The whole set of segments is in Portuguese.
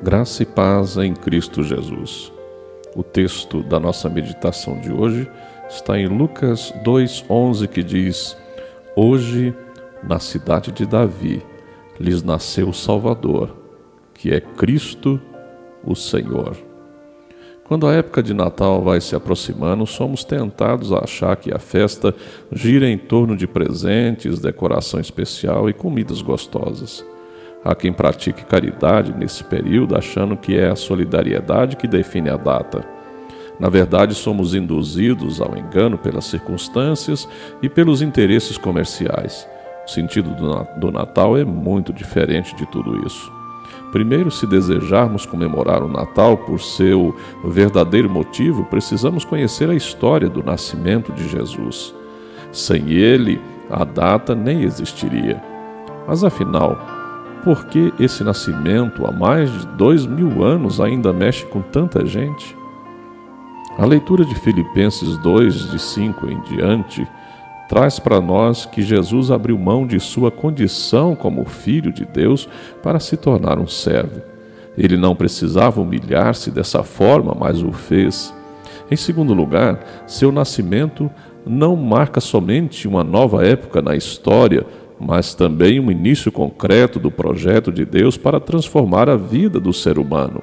Graça e paz em Cristo Jesus. O texto da nossa meditação de hoje está em Lucas 2:11 que diz: Hoje, na cidade de Davi, lhes nasceu o Salvador, que é Cristo, o Senhor. Quando a época de Natal vai se aproximando, somos tentados a achar que a festa gira em torno de presentes, decoração especial e comidas gostosas. Há quem pratique caridade nesse período, achando que é a solidariedade que define a data. Na verdade, somos induzidos ao engano pelas circunstâncias e pelos interesses comerciais. O sentido do Natal é muito diferente de tudo isso. Primeiro, se desejarmos comemorar o Natal por seu verdadeiro motivo, precisamos conhecer a história do nascimento de Jesus. Sem ele, a data nem existiria. Mas afinal, por que esse nascimento, há mais de dois mil anos, ainda mexe com tanta gente? A leitura de Filipenses 2, de 5 em diante, traz para nós que Jesus abriu mão de sua condição como filho de Deus para se tornar um servo. Ele não precisava humilhar-se dessa forma, mas o fez. Em segundo lugar, seu nascimento não marca somente uma nova época na história, mas também um início concreto do projeto de Deus para transformar a vida do ser humano.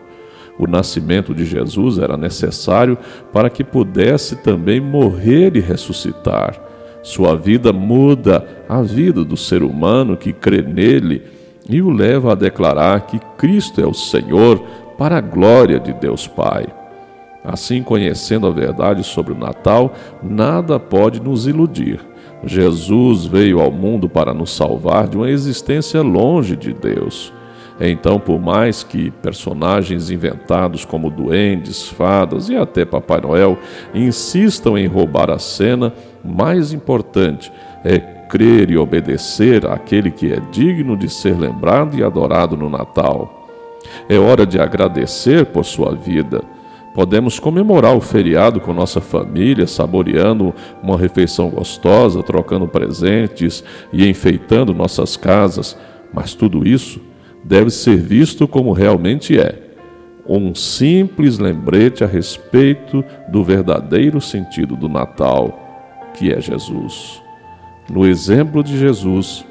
O nascimento de Jesus era necessário para que pudesse também morrer e ressuscitar. Sua vida muda a vida do ser humano que crê nele e o leva a declarar que Cristo é o Senhor para a glória de Deus Pai. Assim, conhecendo a verdade sobre o Natal, nada pode nos iludir Jesus veio ao mundo para nos salvar de uma existência longe de Deus. Então, por mais que personagens inventados como duendes, fadas e até Papai Noel insistam em roubar a cena, mais importante é crer e obedecer àquele que é digno de ser lembrado e adorado no Natal. É hora de agradecer por sua vida Podemos comemorar o feriado com nossa família, saboreando uma refeição gostosa, trocando presentes e enfeitando nossas casas, mas tudo isso deve ser visto como realmente é um simples lembrete a respeito do verdadeiro sentido do Natal, que é Jesus. No exemplo de Jesus,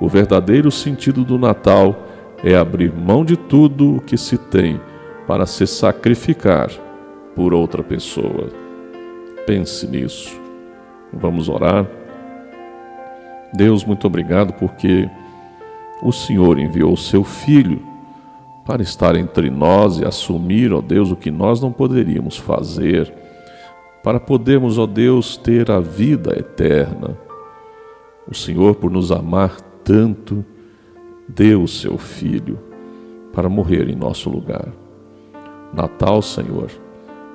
o verdadeiro sentido do Natal é abrir mão de tudo o que se tem para se sacrificar por outra pessoa. Pense nisso. Vamos orar. Deus, muito obrigado porque o Senhor enviou o seu Filho para estar entre nós e assumir, ó Deus, o que nós não poderíamos fazer, para podermos, ó Deus, ter a vida eterna. O Senhor, por nos amar tanto, deu o seu Filho para morrer em nosso lugar. Natal, Senhor,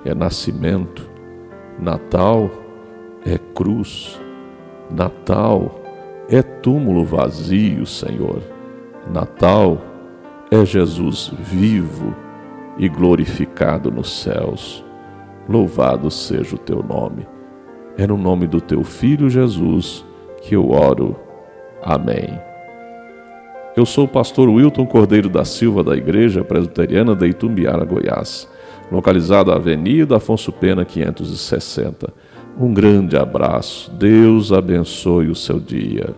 é nascimento, Natal é cruz, Natal é túmulo vazio, Senhor. Natal é Jesus vivo e glorificado nos céus. Louvado seja o teu nome. É no nome do teu Filho Jesus que eu oro. Amém. Eu sou o pastor Wilton Cordeiro da Silva, da Igreja Presbiteriana de Itumbiara, Goiás localizado na Avenida Afonso Pena 560. Um grande abraço. Deus abençoe o seu dia.